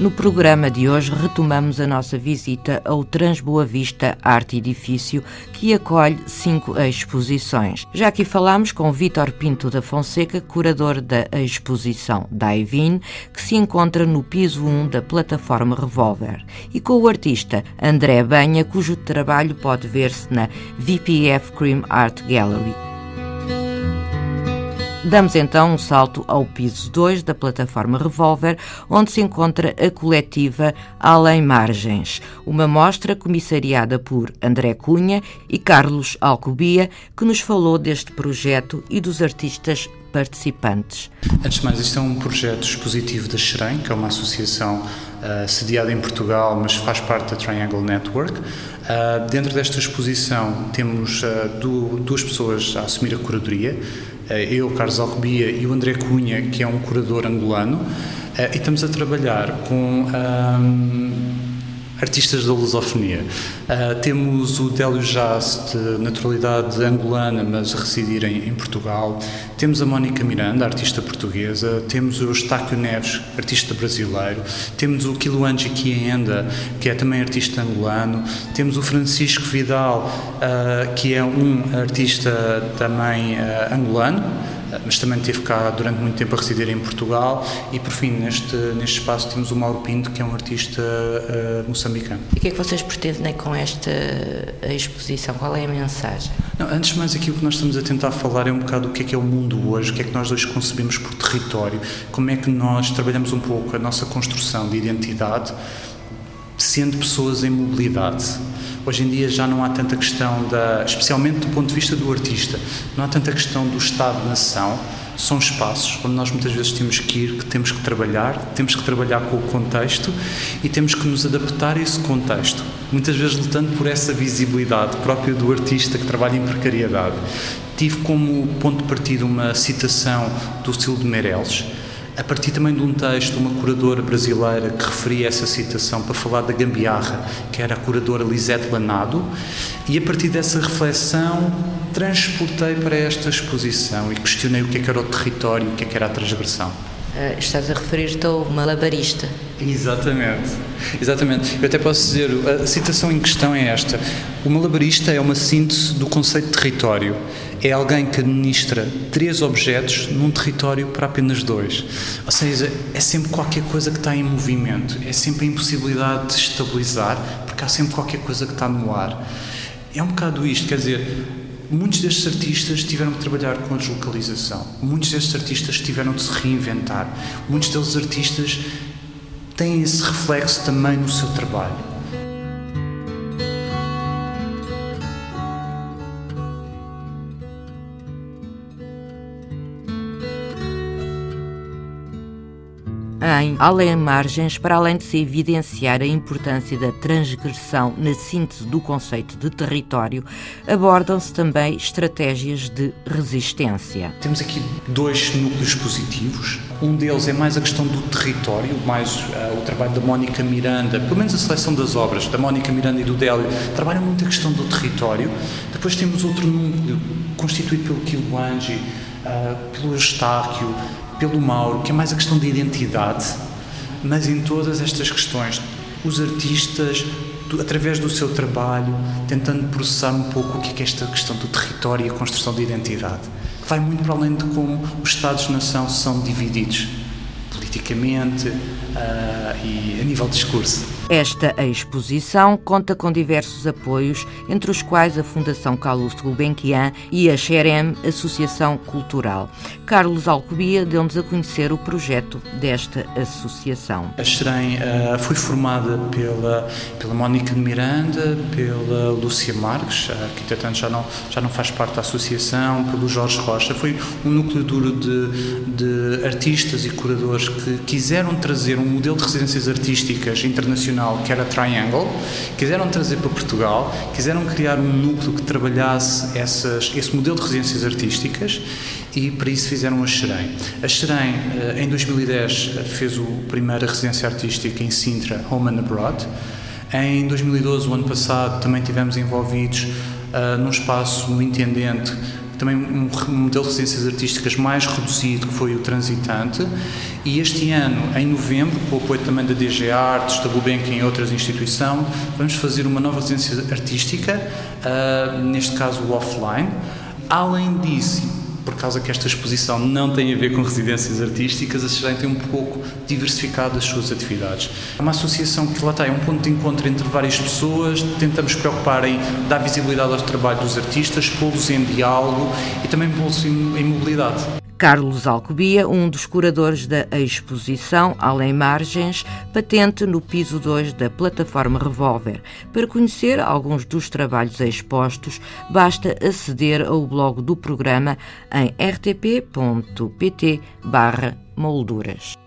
No programa de hoje retomamos a nossa visita ao Transboa Vista Arte Edifício, que acolhe cinco exposições. Já aqui falámos com Vítor Pinto da Fonseca, curador da exposição Daivin, que se encontra no piso 1 da plataforma Revolver, e com o artista André Banha, cujo trabalho pode ver-se na VPF Cream Art Gallery. Damos então um salto ao piso 2 da plataforma Revolver, onde se encontra a coletiva Além Margens, uma mostra comissariada por André Cunha e Carlos Alcobia, que nos falou deste projeto e dos artistas participantes. Antes de mais, isto é um projeto expositivo da Xerém, que é uma associação uh, sediada em Portugal, mas faz parte da Triangle Network. Uh, dentro desta exposição temos uh, duas pessoas a assumir a curadoria, eu, Carlos Alcobia e o André Cunha, que é um curador angolano, e estamos a trabalhar com um, artistas da lusofonia. Uh, temos o Délio Jazz, de naturalidade angolana, mas residir em, em, Portugal. Temos a Mónica Miranda, artista portuguesa. Temos o Eustáquio Neves, artista brasileiro. Temos o Kiluanji Kienda, que é também artista angolano. Temos o Francisco Vidal, uh, que é um artista também uh, angolano mas também teve cá durante muito tempo a residir em Portugal e por fim neste, neste espaço temos o Mauro Pinto que é um artista uh, moçambicano. E o que é que vocês pretendem com esta exposição? Qual é a mensagem? Não, antes de mais aquilo que nós estamos a tentar falar é um bocado o que é que é o mundo hoje, o que é que nós dois concebemos por território, como é que nós trabalhamos um pouco a nossa construção de identidade sendo pessoas em mobilidade. Hoje em dia já não há tanta questão da, especialmente do ponto de vista do artista, não há tanta questão do Estado-nação, são espaços onde nós muitas vezes temos que ir, que temos que trabalhar, temos que trabalhar com o contexto e temos que nos adaptar a esse contexto. Muitas vezes lutando por essa visibilidade própria do artista que trabalha em precariedade. Tive como ponto de partida uma citação do estilo de Meirelles, a partir também de um texto de uma curadora brasileira que referia essa citação para falar da gambiarra, que era a curadora Lisette Lanado, e a partir dessa reflexão transportei para esta exposição e questionei o que, é que era o território, o que, é que era a transgressão. Uh, estás a referir-te ao malabarista. Exatamente, exatamente. Eu até posso dizer, a citação em questão é esta: o malabarista é uma síntese do conceito de território é alguém que administra três objetos num território para apenas dois. Ou seja, é sempre qualquer coisa que está em movimento, é sempre a impossibilidade de estabilizar, porque há sempre qualquer coisa que está no ar. É um bocado isto, quer dizer, muitos destes artistas tiveram que trabalhar com a deslocalização, muitos destes artistas tiveram de se reinventar, muitos deles artistas têm esse reflexo também no seu trabalho. Em Além Margens, para além de se evidenciar a importância da transgressão na síntese do conceito de território, abordam-se também estratégias de resistência. Temos aqui dois núcleos positivos. Um deles é mais a questão do território, mais uh, o trabalho da Mónica Miranda, pelo menos a seleção das obras da Mónica Miranda e do Délio, trabalham muito a questão do território. Depois temos outro núcleo constituído pelo Kiluanji, uh, pelo Eustáquio, pelo Mauro, que é mais a questão de identidade, mas em todas estas questões, os artistas, através do seu trabalho, tentando processar um pouco o que é, que é esta questão do território e a construção de identidade, que vai muito para além de como os Estados-nação são divididos politicamente uh, e a nível de discurso. Esta exposição conta com diversos apoios, entre os quais a Fundação Calouste Gulbenkian e a XEREM, Associação Cultural. Carlos Alcobia deu-nos a conhecer o projeto desta associação. A XEREM uh, foi formada pela, pela Mónica de Miranda, pela Lúcia Marques, que entretanto já não, já não faz parte da associação, pelo Jorge Rocha. Foi um núcleo duro de, de artistas e curadores que quiseram trazer um modelo de residências artísticas internacional que era Triangle, quiseram trazer para Portugal, quiseram criar um núcleo que trabalhasse essas, esse modelo de residências artísticas e para isso fizeram a Xerém. A Xerém, em 2010, fez a primeira residência artística em Sintra, Home and Abroad. Em 2012, o ano passado, também tivemos envolvidos uh, num espaço no Intendente também um modelo de residências artísticas mais reduzido, que foi o Transitante, e este ano, em novembro, com o apoio também da DG Artes, da Gulbenkian e outras instituições, vamos fazer uma nova residência artística, uh, neste caso offline. Além disso, por causa que esta exposição não tem a ver com residências artísticas, a Serem tem um pouco diversificado as suas atividades. É uma associação que lá está, é um ponto de encontro entre várias pessoas, tentamos preocupar em dar visibilidade ao trabalho dos artistas, pô-los em diálogo e também pô-los em mobilidade. Carlos Alcobia, um dos curadores da exposição Além Margens, patente no piso 2 da plataforma Revolver. Para conhecer alguns dos trabalhos expostos, basta aceder ao blog do programa em rtp.pt molduras.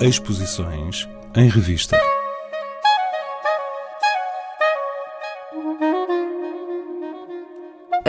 Exposições em revista.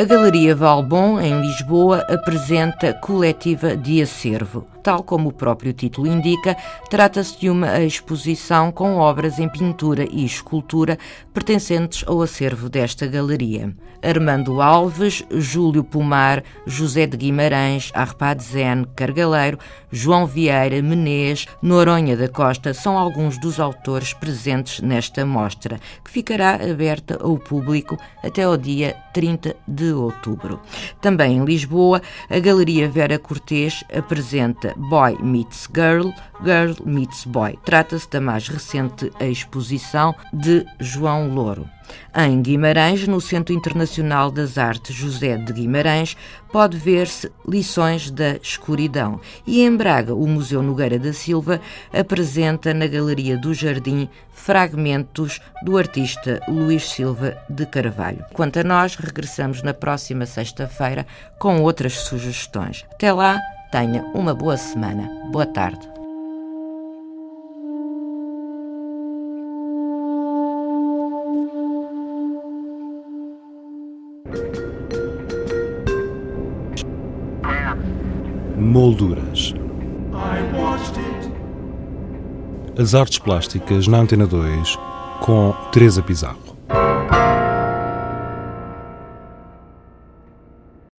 A Galeria Valbon, em Lisboa, apresenta Coletiva de Acervo. Tal como o próprio título indica, trata-se de uma exposição com obras em pintura e escultura pertencentes ao acervo desta galeria. Armando Alves, Júlio Pomar, José de Guimarães, Arpadzen Cargaleiro, João Vieira Menez, Noronha da Costa são alguns dos autores presentes nesta mostra, que ficará aberta ao público até ao dia 30 de outubro. Também em Lisboa, a Galeria Vera Cortês apresenta Boy Meets Girl, Girl Meets Boy. Trata-se da mais recente exposição de João Louro. Em Guimarães, no Centro Internacional das Artes José de Guimarães, pode ver-se Lições da Escuridão. E em Braga, o Museu Nogueira da Silva apresenta na Galeria do Jardim fragmentos do artista Luís Silva de Carvalho. Quanto a nós, regressamos na próxima sexta-feira com outras sugestões. Até lá, Tenha uma boa semana. Boa tarde. Molduras. As artes plásticas na Antena 2 com Teresa Pizarro.